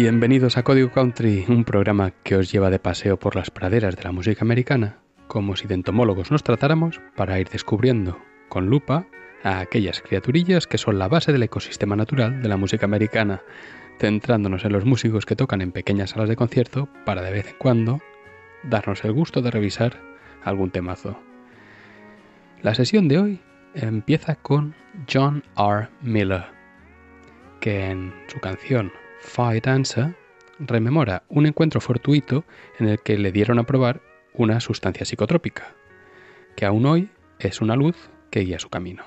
Bienvenidos a Código Country, un programa que os lleva de paseo por las praderas de la música americana, como si de entomólogos nos tratáramos para ir descubriendo con lupa a aquellas criaturillas que son la base del ecosistema natural de la música americana, centrándonos en los músicos que tocan en pequeñas salas de concierto para de vez en cuando darnos el gusto de revisar algún temazo. La sesión de hoy empieza con John R. Miller, que en su canción Fight Answer rememora un encuentro fortuito en el que le dieron a probar una sustancia psicotrópica, que aún hoy es una luz que guía su camino.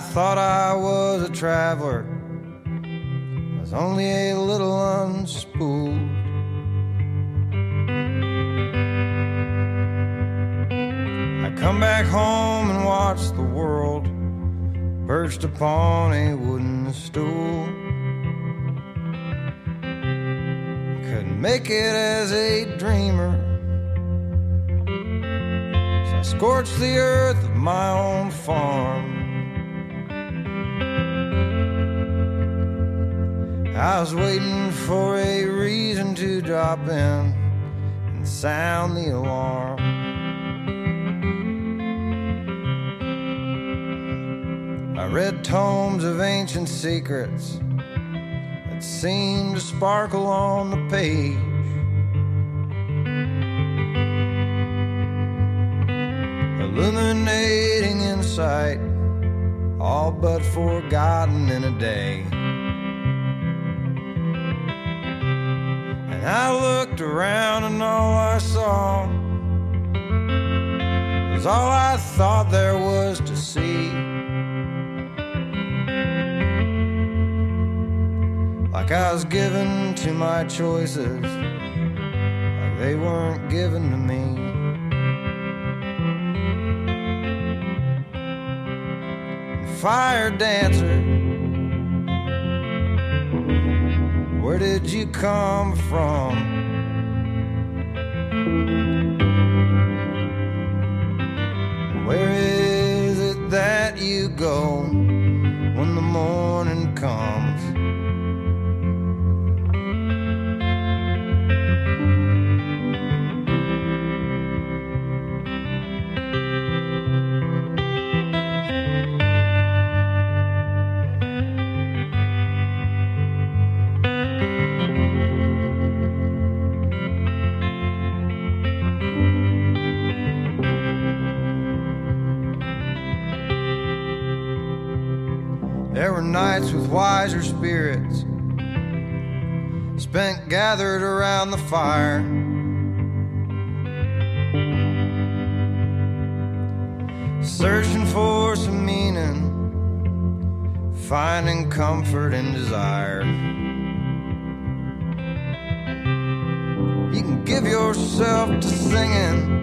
I thought I was a traveler. I was only a little unspooled. I come back home and watch the world perched upon a wooden stool. Couldn't make it as a dreamer. So I scorched the earth of my own farm. I was waiting for a reason to drop in and sound the alarm. I read tomes of ancient secrets that seemed to sparkle on the page. Illuminating insight, all but forgotten in a day. I looked around and all I saw was all I thought there was to see. Like I was given to my choices, like they weren't given to me. Fire dancer Where did you come from? Wiser spirits spent gathered around the fire. Searching for some meaning, finding comfort and desire. You can give yourself to singing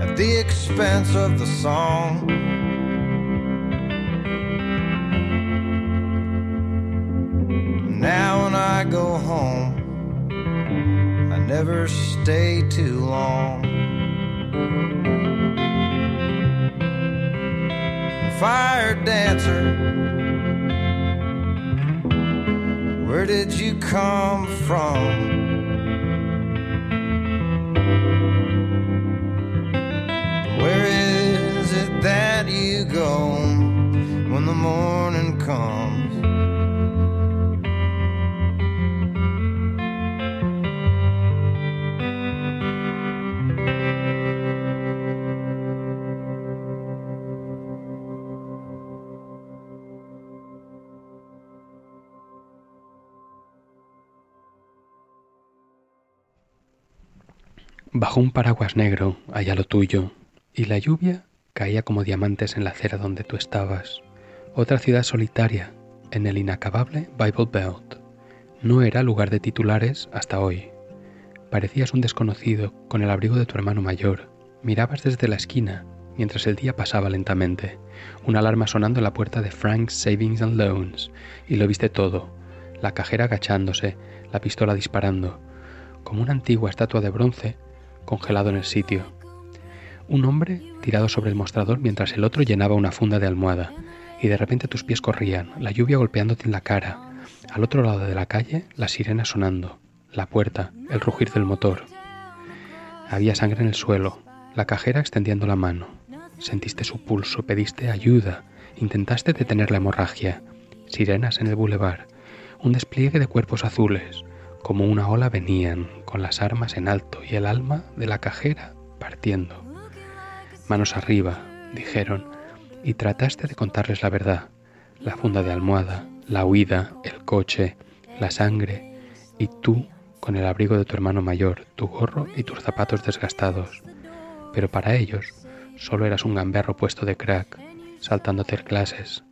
at the expense of the song. I go home, I never stay too long. Fire dancer, where did you come from? Where is it that you go when the morning Bajo un paraguas negro, allá lo tuyo, y la lluvia caía como diamantes en la acera donde tú estabas. Otra ciudad solitaria, en el inacabable Bible Belt. No era lugar de titulares hasta hoy. Parecías un desconocido con el abrigo de tu hermano mayor. Mirabas desde la esquina mientras el día pasaba lentamente, una alarma sonando en la puerta de Frank's Savings and Loans, y lo viste todo, la cajera agachándose, la pistola disparando, como una antigua estatua de bronce congelado en el sitio. Un hombre tirado sobre el mostrador mientras el otro llenaba una funda de almohada, y de repente tus pies corrían, la lluvia golpeándote en la cara. Al otro lado de la calle, la sirena sonando, la puerta, el rugir del motor. Había sangre en el suelo, la cajera extendiendo la mano. Sentiste su pulso, pediste ayuda, intentaste detener la hemorragia. Sirenas en el bulevar, un despliegue de cuerpos azules, como una ola venían, con las armas en alto y el alma de la cajera partiendo. Manos arriba, dijeron, y trataste de contarles la verdad, la funda de almohada, la huida, el coche, la sangre, y tú con el abrigo de tu hermano mayor, tu gorro y tus zapatos desgastados. Pero para ellos solo eras un gamberro puesto de crack, saltándote clases.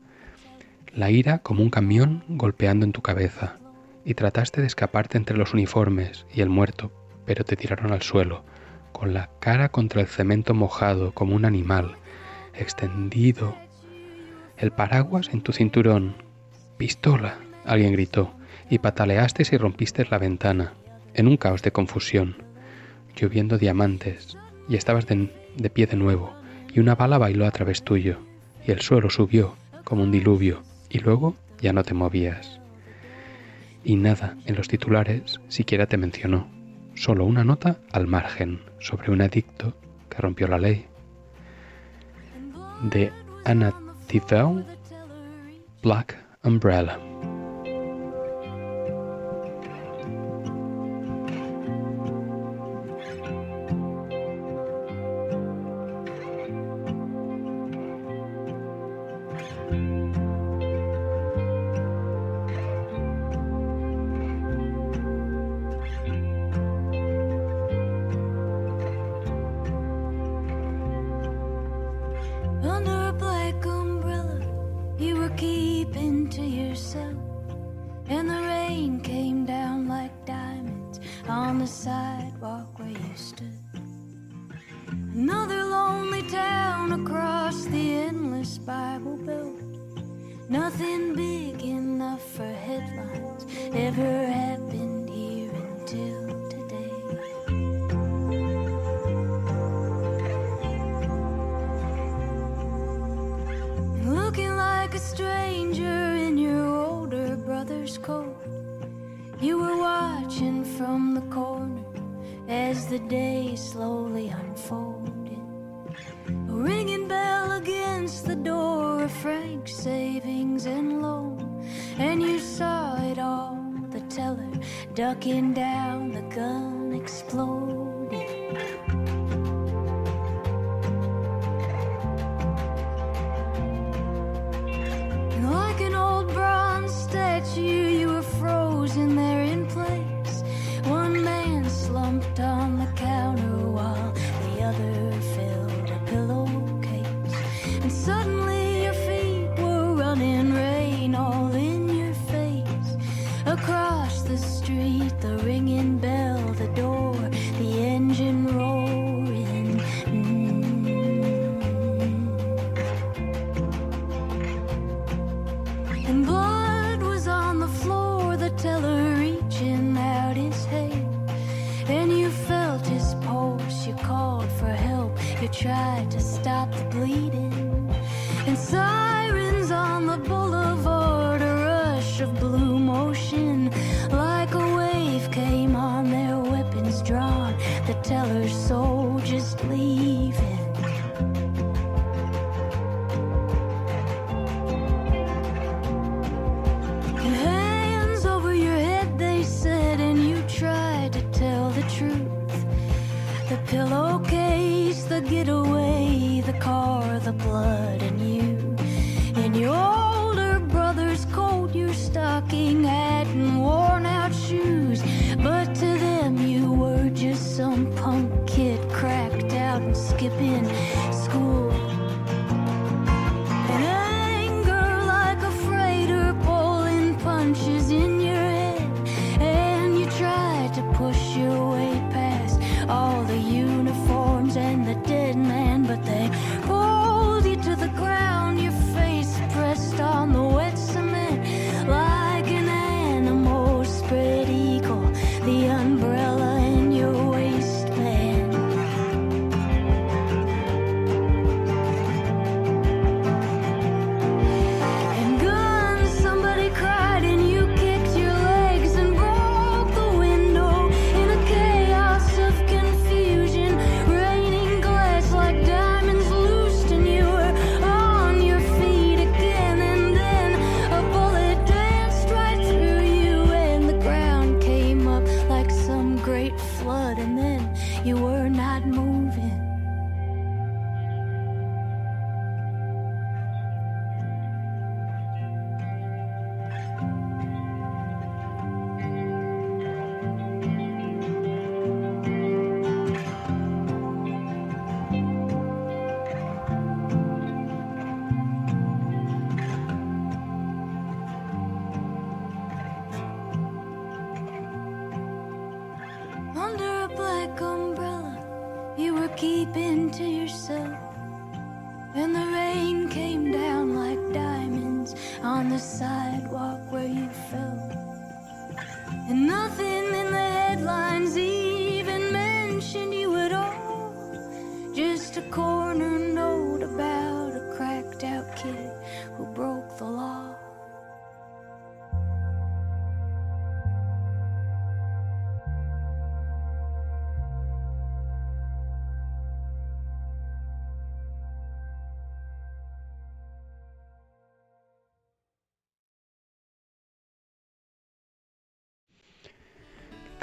La ira como un camión golpeando en tu cabeza, y trataste de escaparte entre los uniformes y el muerto, pero te tiraron al suelo, con la cara contra el cemento mojado como un animal, extendido. El paraguas en tu cinturón. Pistola, alguien gritó, y pataleaste y rompiste la ventana, en un caos de confusión, lloviendo diamantes, y estabas de, de pie de nuevo, y una bala bailó a través tuyo, y el suelo subió como un diluvio, y luego ya no te movías. Y nada en los titulares siquiera te mencionó, solo una nota al margen sobre un adicto que rompió la ley. De Anna Black Umbrella.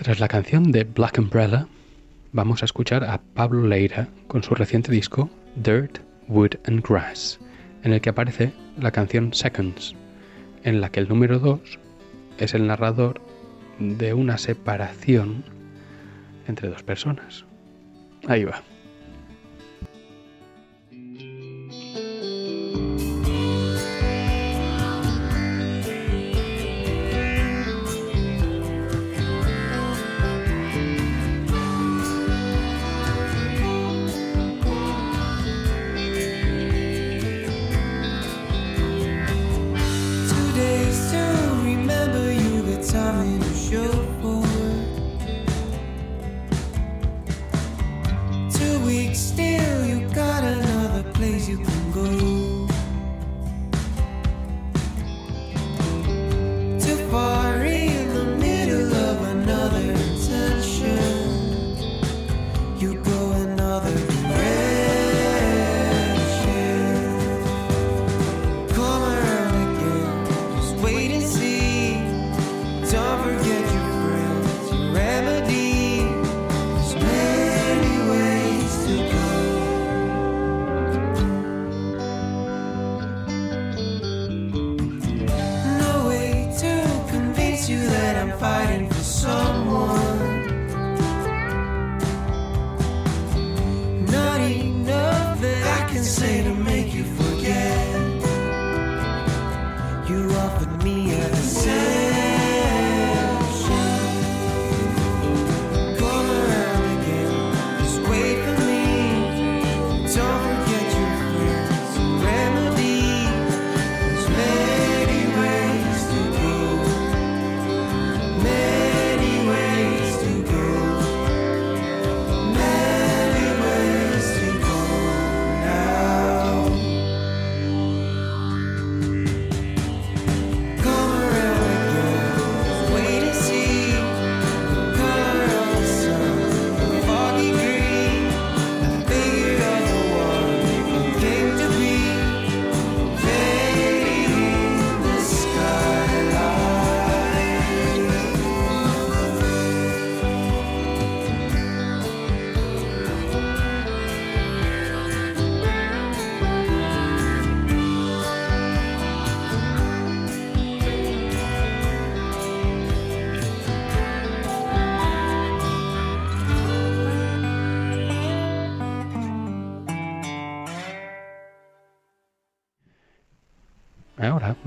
Tras la canción de Black Umbrella, vamos a escuchar a Pablo Leira con su reciente disco Dirt, Wood and Grass, en el que aparece la canción Seconds, en la que el número 2 es el narrador de una separación entre dos personas. Ahí va.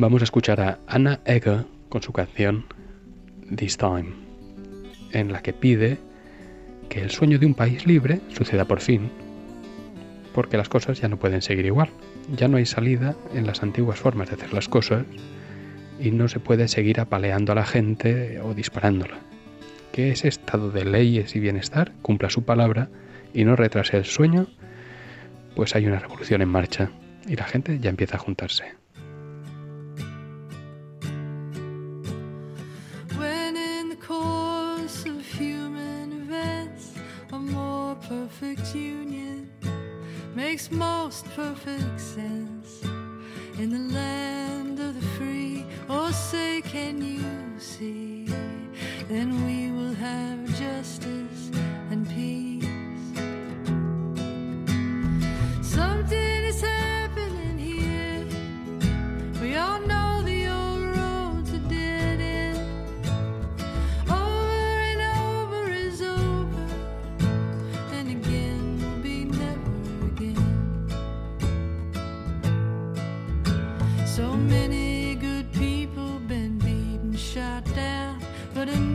Vamos a escuchar a Anna Egger con su canción This Time, en la que pide que el sueño de un país libre suceda por fin, porque las cosas ya no pueden seguir igual. Ya no hay salida en las antiguas formas de hacer las cosas y no se puede seguir apaleando a la gente o disparándola. Que ese estado de leyes y bienestar cumpla su palabra y no retrase el sueño, pues hay una revolución en marcha y la gente ya empieza a juntarse. Most perfect sense. In the land of the free, oh say, can you see? Then we will have justice couldn't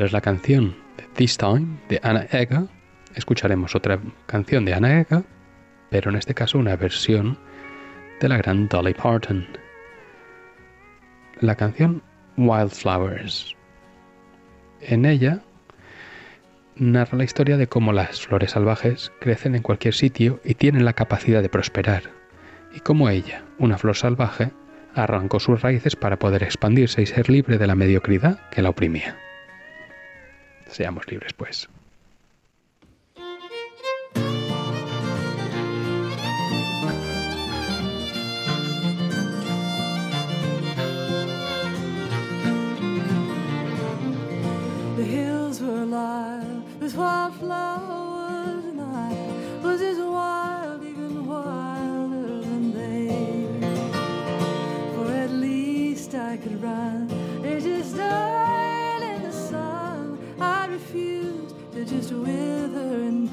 tras la canción This Time de Anna Egger, escucharemos otra canción de Anna Egger, pero en este caso una versión de la gran Dolly Parton. La canción Wildflowers. En ella narra la historia de cómo las flores salvajes crecen en cualquier sitio y tienen la capacidad de prosperar, y cómo ella, una flor salvaje, arrancó sus raíces para poder expandirse y ser libre de la mediocridad que la oprimía. Seamos libres, pues. The hills were alive with wildflowers,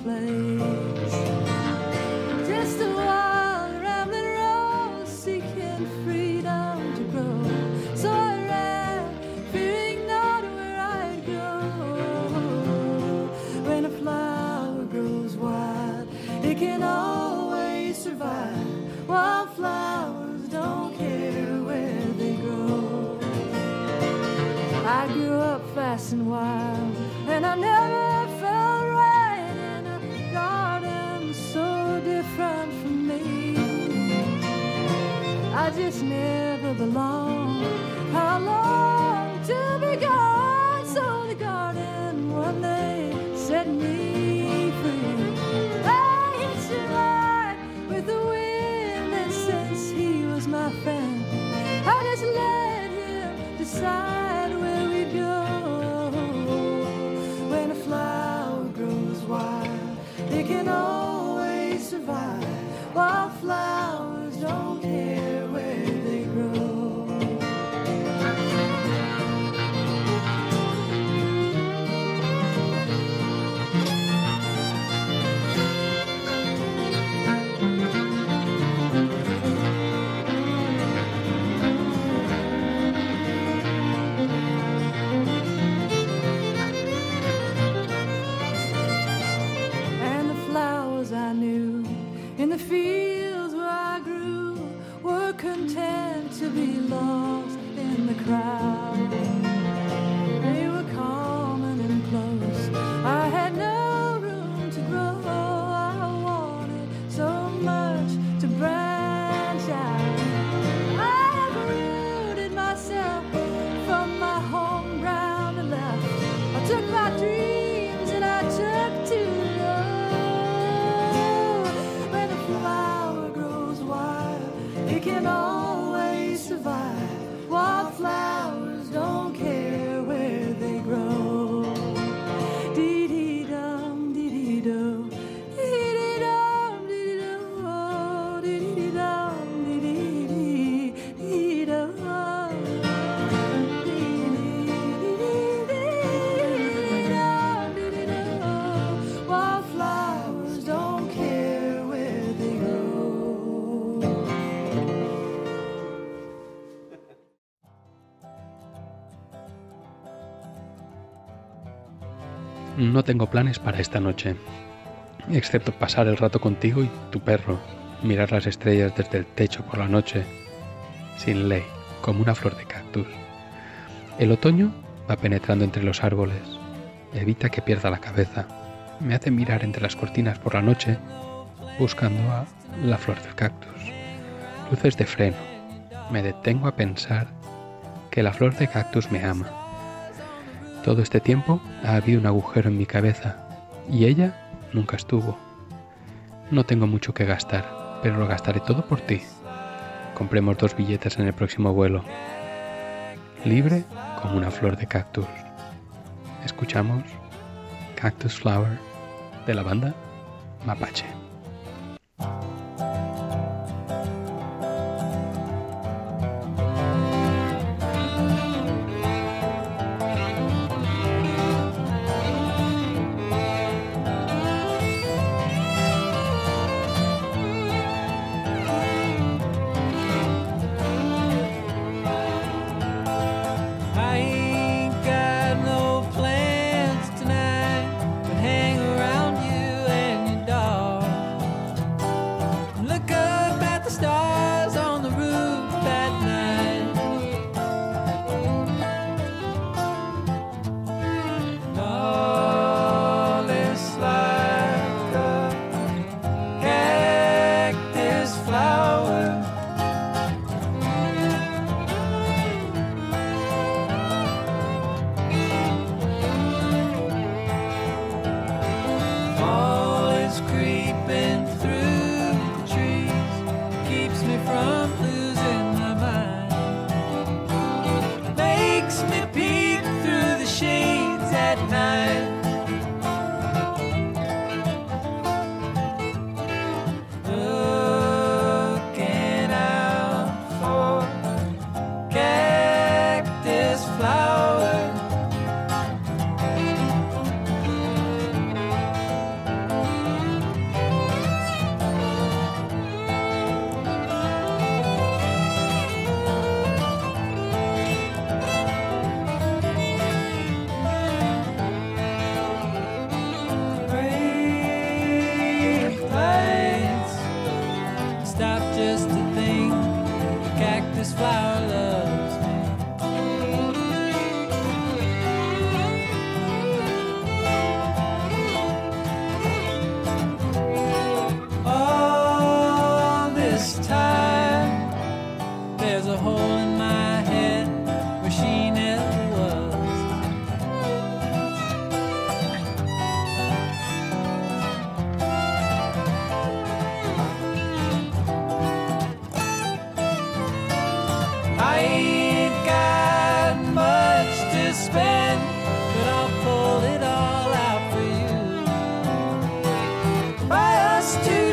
place. Just a wild rambling rose seeking freedom to grow. So I ran, fearing not where I'd go. When a flower grows wild, it can always survive. Wildflowers don't care where they grow. I grew up fast and wild. the law. No tengo planes para esta noche, excepto pasar el rato contigo y tu perro, mirar las estrellas desde el techo por la noche, sin ley, como una flor de cactus. El otoño va penetrando entre los árboles, evita que pierda la cabeza, me hace mirar entre las cortinas por la noche, buscando a la flor del cactus. Luces de freno, me detengo a pensar que la flor de cactus me ama. Todo este tiempo ha habido un agujero en mi cabeza y ella nunca estuvo. No tengo mucho que gastar, pero lo gastaré todo por ti. Compremos dos billetes en el próximo vuelo. Libre como una flor de cactus. Escuchamos Cactus Flower de la banda Mapache.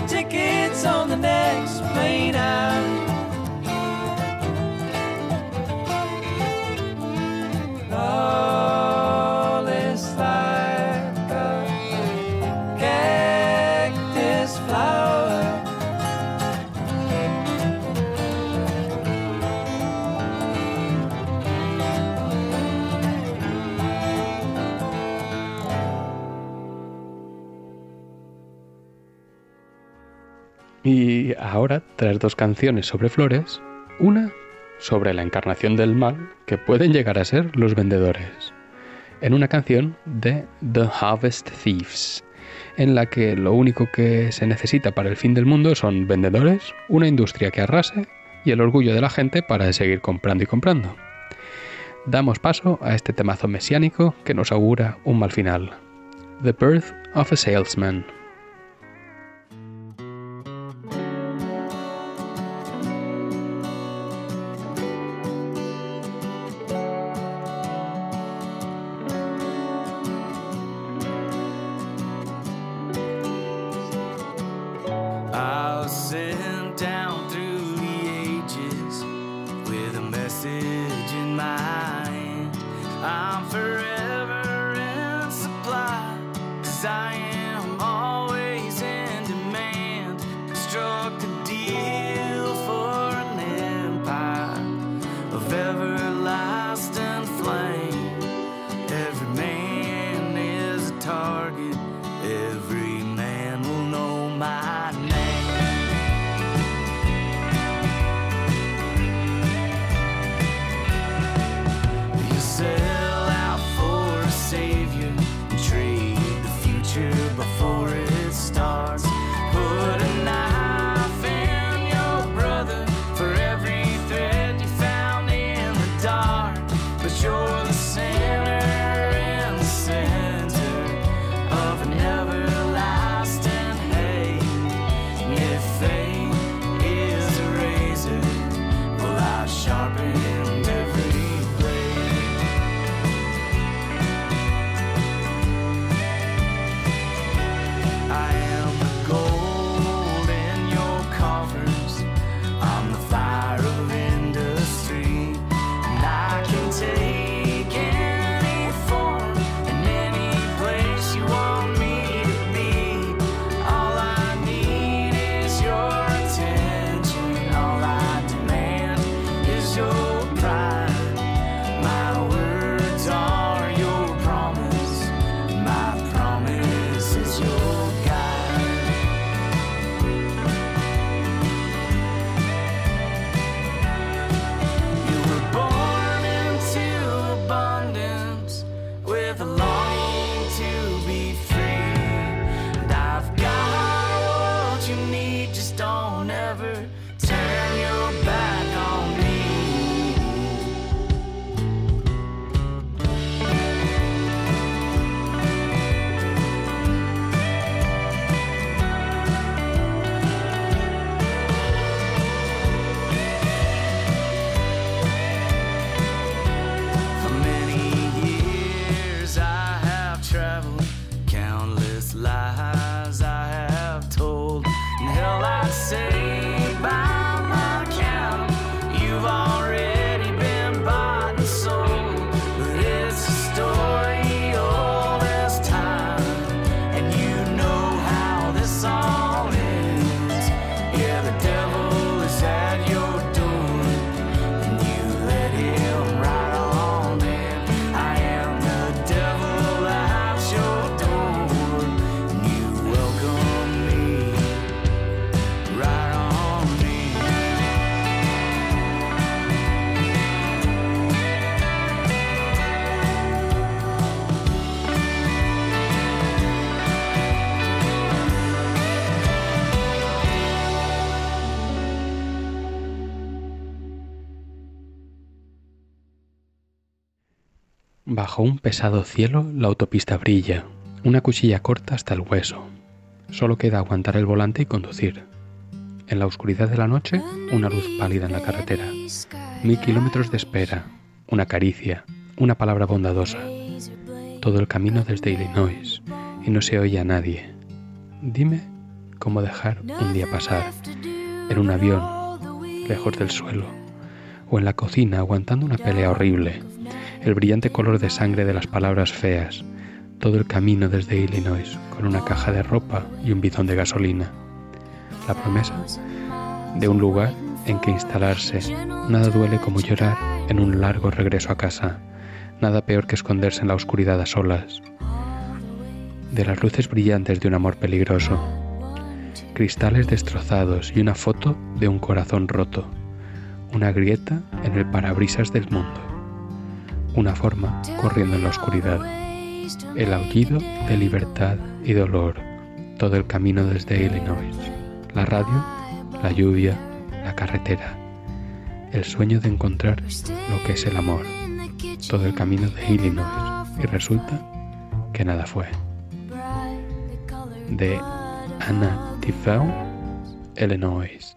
tickets on the next plane out. ahora traer dos canciones sobre flores, una sobre la encarnación del mal que pueden llegar a ser los vendedores, en una canción de The Harvest Thieves, en la que lo único que se necesita para el fin del mundo son vendedores, una industria que arrase y el orgullo de la gente para seguir comprando y comprando. Damos paso a este temazo mesiánico que nos augura un mal final. The Birth of a Salesman. Bajo un pesado cielo, la autopista brilla, una cuchilla corta hasta el hueso. Solo queda aguantar el volante y conducir. En la oscuridad de la noche, una luz pálida en la carretera. Mil kilómetros de espera, una caricia, una palabra bondadosa. Todo el camino desde Illinois y no se oye a nadie. Dime cómo dejar un día pasar, en un avión, lejos del suelo, o en la cocina aguantando una pelea horrible el brillante color de sangre de las palabras feas, todo el camino desde Illinois con una caja de ropa y un bidón de gasolina. La promesa de un lugar en que instalarse. Nada duele como llorar en un largo regreso a casa. Nada peor que esconderse en la oscuridad a solas. De las luces brillantes de un amor peligroso. Cristales destrozados y una foto de un corazón roto. Una grieta en el parabrisas del mundo. Una forma corriendo en la oscuridad. El aullido de libertad y dolor. Todo el camino desde Illinois. La radio, la lluvia, la carretera, el sueño de encontrar lo que es el amor, todo el camino de Illinois y resulta que nada fue. De Anna Tifau, Illinois.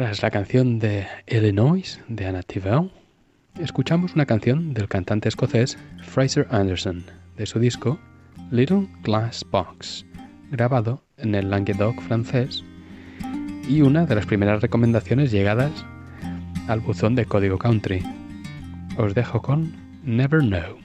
Tras la canción de Illinois de Anna Tivell, escuchamos una canción del cantante escocés Fraser Anderson de su disco Little Glass Box, grabado en el Languedoc francés y una de las primeras recomendaciones llegadas al buzón de Código Country. Os dejo con Never Know.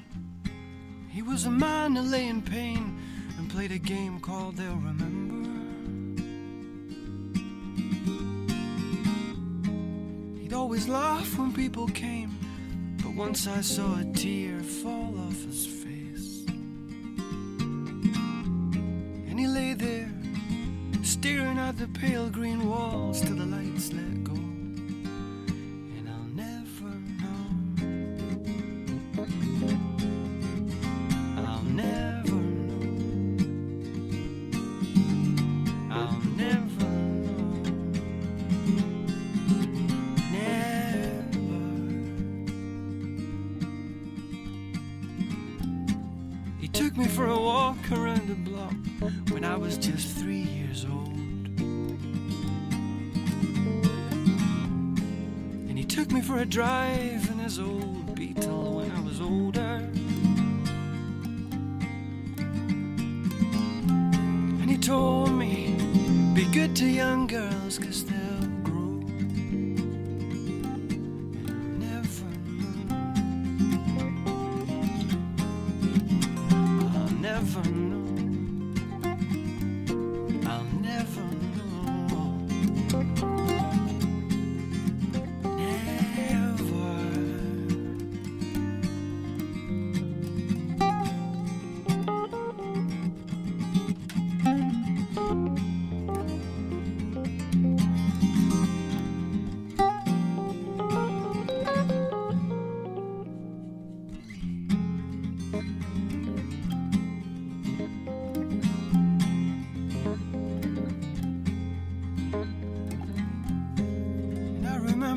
He'd always laugh when people came, but once I saw a tear fall off his face. And he lay there, staring at the pale green walls till the lights let drive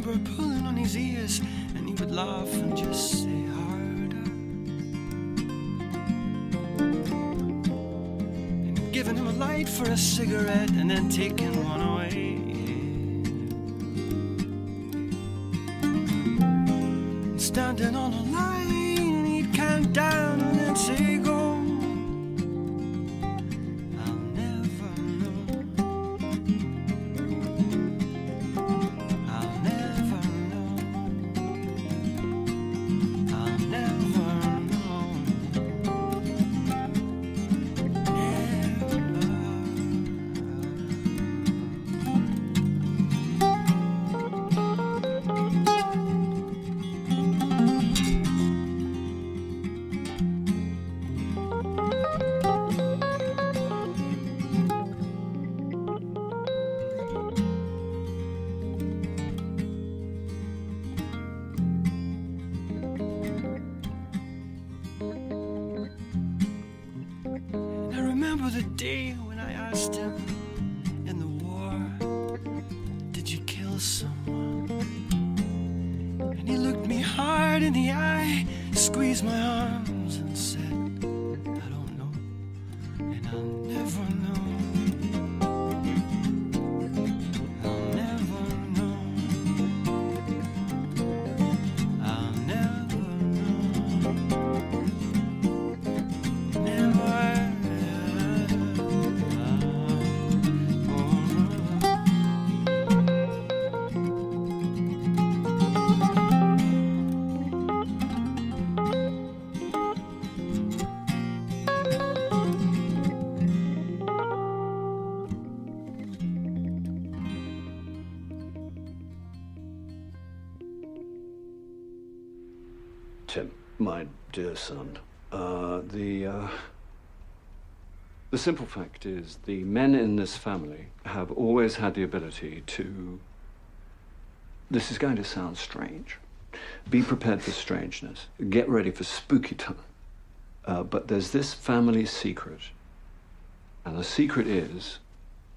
Remember pulling on his ears, and he would laugh and just say harder. And giving him a light for a cigarette, and then taking one Tim, my dear son, uh, the uh, the simple fact is the men in this family have always had the ability to. This is going to sound strange. Be prepared for strangeness. Get ready for spooky time. Uh, but there's this family secret, and the secret is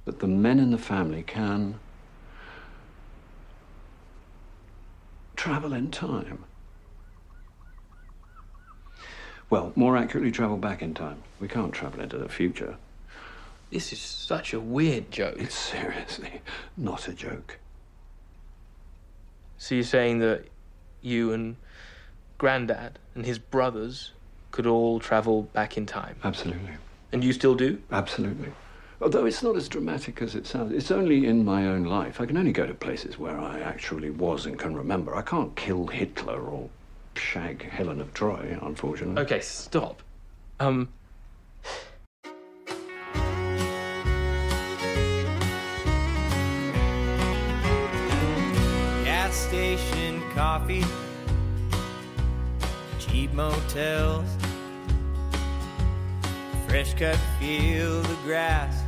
that the men in the family can travel in time. Well, more accurately, travel back in time. We can't travel into the future. This is such a weird joke. It's seriously not a joke. So you're saying that you and Grandad and his brothers could all travel back in time, Absolutely. and you still do? Absolutely. Although it's not as dramatic as it sounds. It's only in my own life. I can only go to places where I actually was and can remember. I can't kill Hitler or shag Helen of Troy, unfortunately. Okay, stop. Um, gas station coffee, cheap motels, fresh cut field of grass,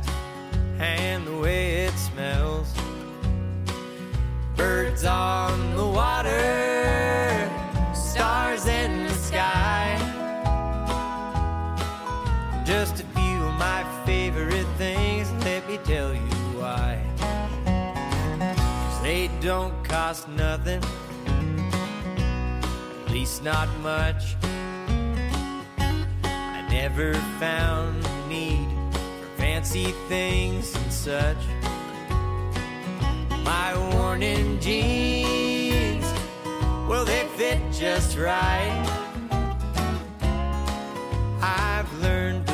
and the way it smells. Birds on the water, don't cost nothing, at least not much. I never found need for fancy things and such. My worn-in jeans, well, they fit just right. I've learned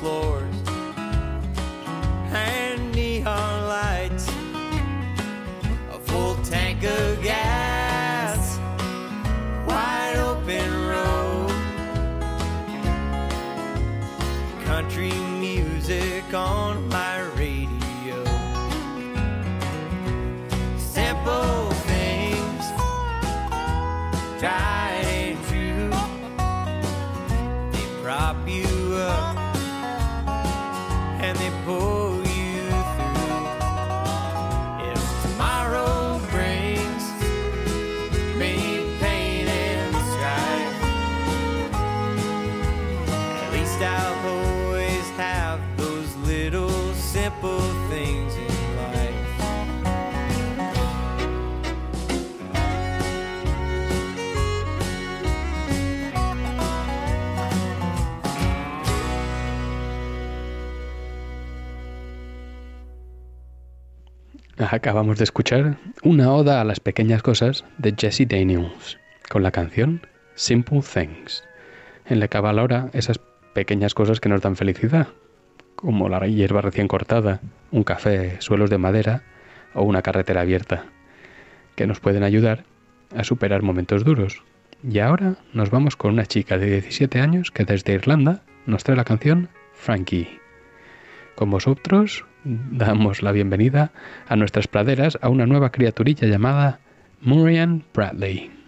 floor. Simple things in life. Acabamos de escuchar una oda a las pequeñas cosas de Jesse Daniels con la canción Simple Things, en la que valora esas pequeñas cosas que nos dan felicidad, como la hierba recién cortada, un café, suelos de madera o una carretera abierta, que nos pueden ayudar a superar momentos duros. Y ahora nos vamos con una chica de 17 años que desde Irlanda nos trae la canción Frankie. Con vosotros damos la bienvenida a nuestras praderas a una nueva criaturilla llamada Murian Bradley.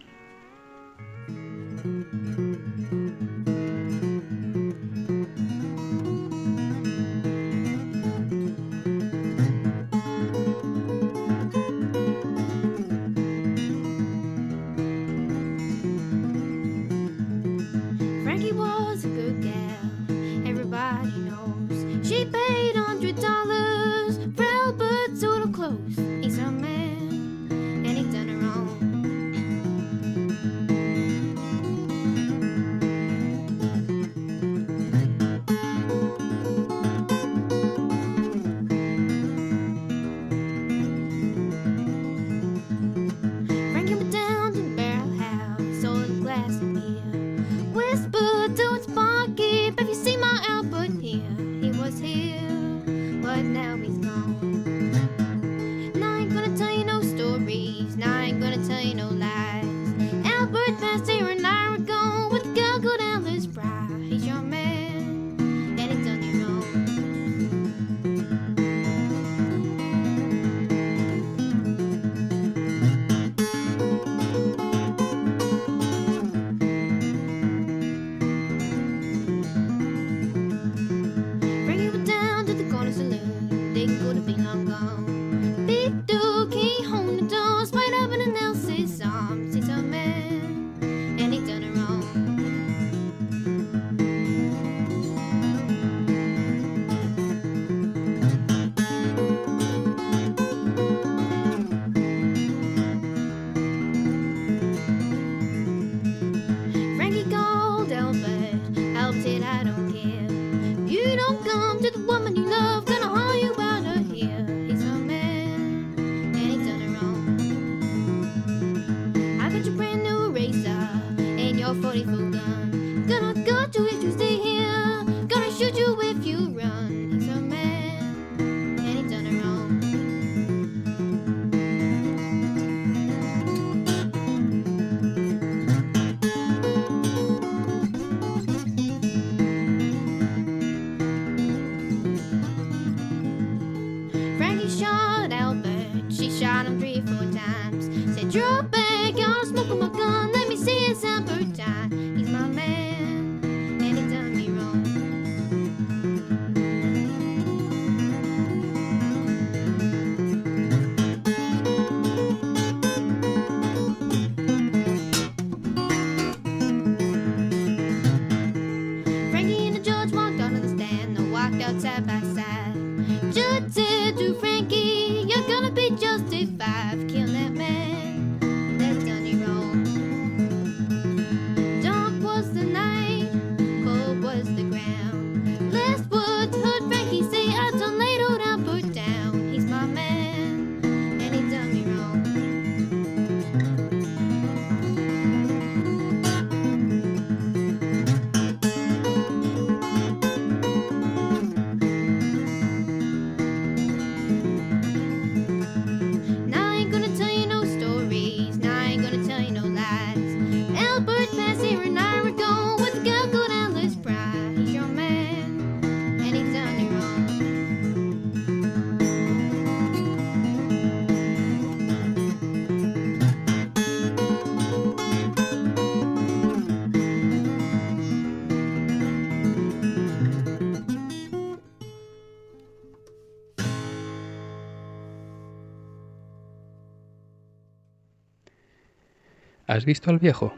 ¿Has visto al viejo?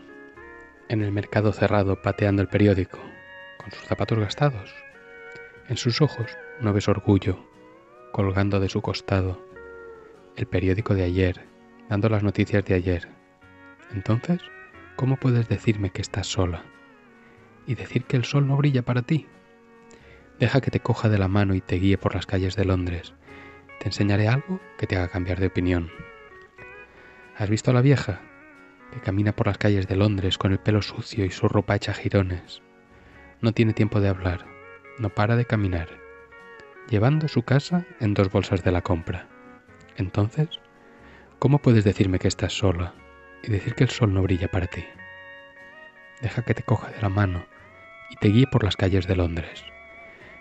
En el mercado cerrado pateando el periódico, con sus zapatos gastados. En sus ojos no ves orgullo, colgando de su costado el periódico de ayer, dando las noticias de ayer. Entonces, ¿cómo puedes decirme que estás sola? Y decir que el sol no brilla para ti. Deja que te coja de la mano y te guíe por las calles de Londres. Te enseñaré algo que te haga cambiar de opinión. ¿Has visto a la vieja? Que camina por las calles de Londres con el pelo sucio y su ropa hecha jirones. No tiene tiempo de hablar, no para de caminar, llevando su casa en dos bolsas de la compra. Entonces, ¿cómo puedes decirme que estás sola y decir que el sol no brilla para ti? Deja que te coja de la mano y te guíe por las calles de Londres.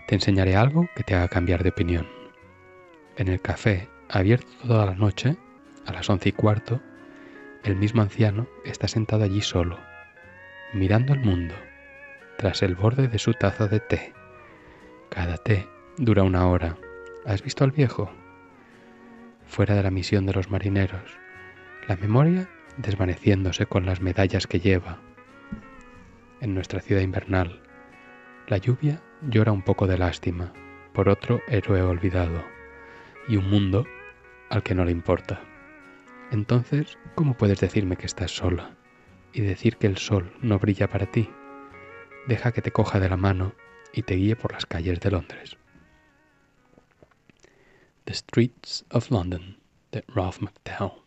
Te enseñaré algo que te haga cambiar de opinión. En el café, abierto toda la noche, a las once y cuarto, el mismo anciano está sentado allí solo, mirando el mundo, tras el borde de su taza de té. Cada té dura una hora. ¿Has visto al viejo? Fuera de la misión de los marineros, la memoria desvaneciéndose con las medallas que lleva. En nuestra ciudad invernal, la lluvia llora un poco de lástima por otro héroe olvidado y un mundo al que no le importa. Entonces, ¿cómo puedes decirme que estás sola y decir que el sol no brilla para ti? Deja que te coja de la mano y te guíe por las calles de Londres. The Streets of London, de Ralph McDowell.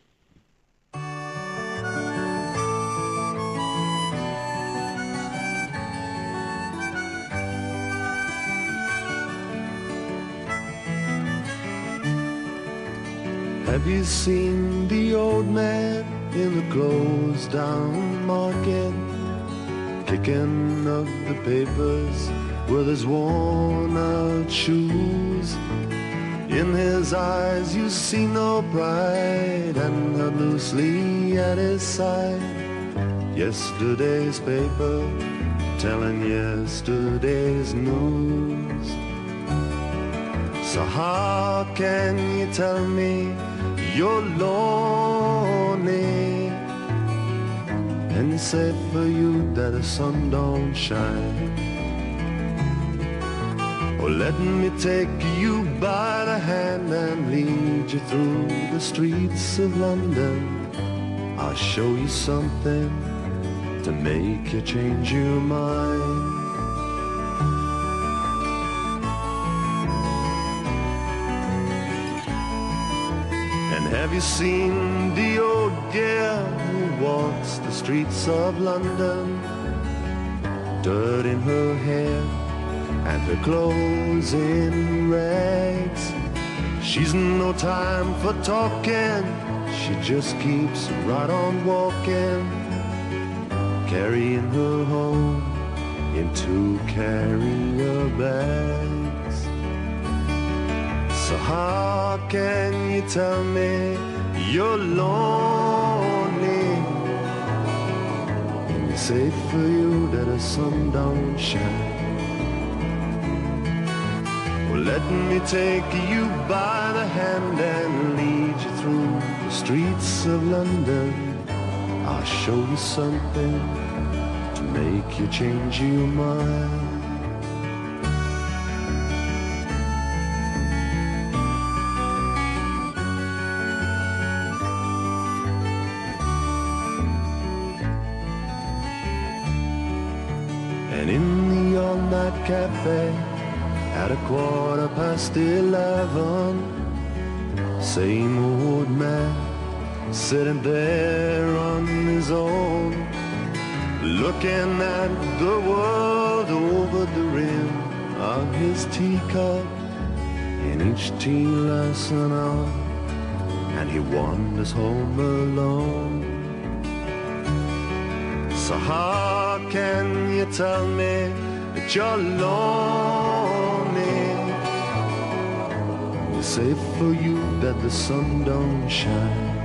Have you seen the old man in the closed down market? Kicking up the papers with his worn out shoes. In his eyes you see no pride and held loosely at his side. Yesterday's paper telling yesterday's news. So how can you tell me you're lonely and it's said for you that the sun don't shine? Oh, let me take you by the hand and lead you through the streets of London. I'll show you something to make you change your mind. Have you seen the old girl who walks the streets of London? Dirt in her hair and her clothes in rags. She's no time for talking, she just keeps right on walking, carrying her home in two carrier bags. So how can you tell me you're lonely and say for you that the sun don't shine. Well, let me take you by the hand and lead you through the streets of London. I'll show you something to make you change your mind. Cafe at a quarter past eleven, same old man sitting there on his own, looking at the world over the rim of his teacup, and each tea an hour, and he wanders home alone. So how can you tell me you're lonely? We say for you that the sun don't shine.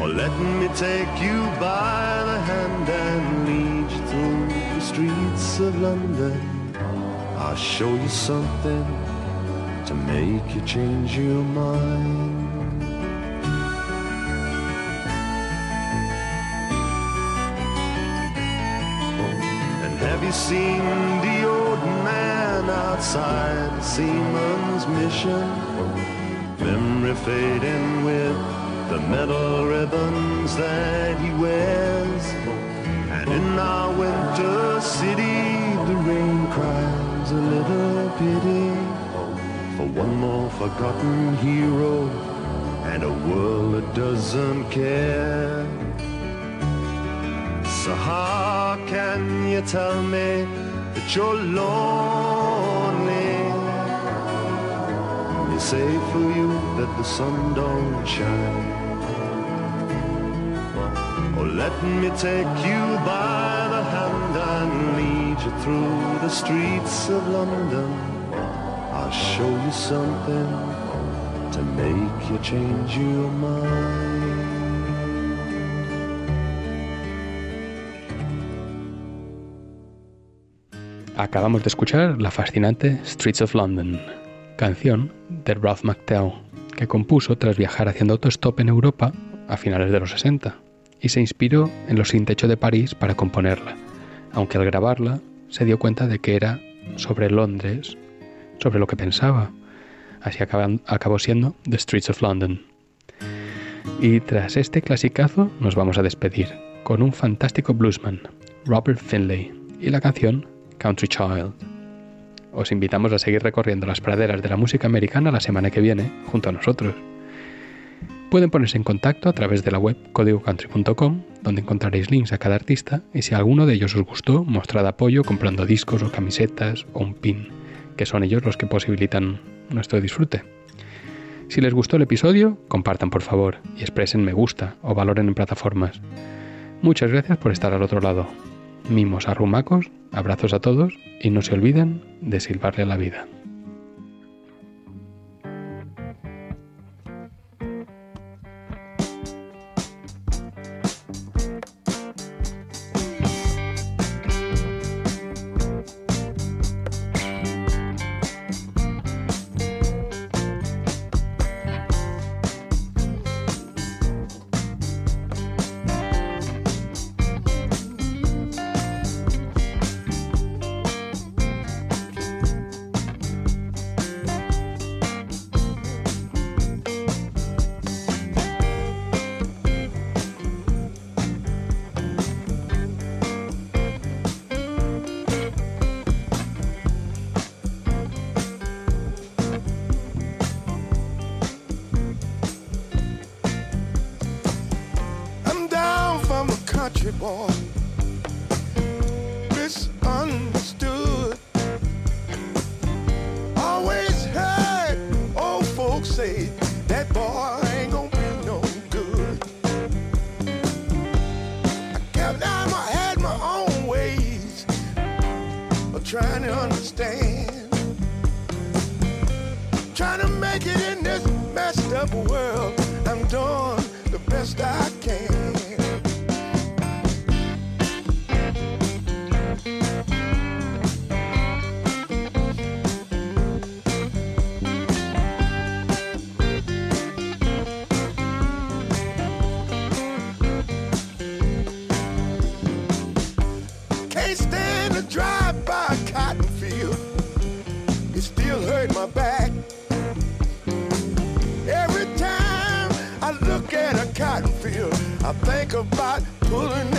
Or let me take you by the hand and lead you through the streets of London. I'll show you something to make you change your mind. Have you seen the old man outside the seaman's mission? Memory fading with the metal ribbons that he wears. And in our winter city, the rain cries a little pity for one more forgotten hero and a world that doesn't care. So how can you tell me that you're lonely? They say for you that the sun don't shine. Oh, let me take you by the hand and lead you through the streets of London. I'll show you something to make you change your mind. Acabamos de escuchar la fascinante Streets of London, canción de Ralph McTell, que compuso tras viajar haciendo autostop en Europa a finales de los 60 y se inspiró en los sin techo de París para componerla, aunque al grabarla se dio cuenta de que era sobre Londres, sobre lo que pensaba. Así acabó siendo The Streets of London. Y tras este clasicazo nos vamos a despedir con un fantástico bluesman, Robert Finlay, y la canción Country Child. Os invitamos a seguir recorriendo las praderas de la música americana la semana que viene junto a nosotros. Pueden ponerse en contacto a través de la web códigocountry.com, donde encontraréis links a cada artista y si alguno de ellos os gustó, mostrad apoyo comprando discos o camisetas o un pin, que son ellos los que posibilitan nuestro disfrute. Si les gustó el episodio, compartan por favor y expresen me gusta o valoren en plataformas. Muchas gracias por estar al otro lado. Mimos a rumacos, abrazos a todos y no se olviden de silbarle a la vida. like a pulling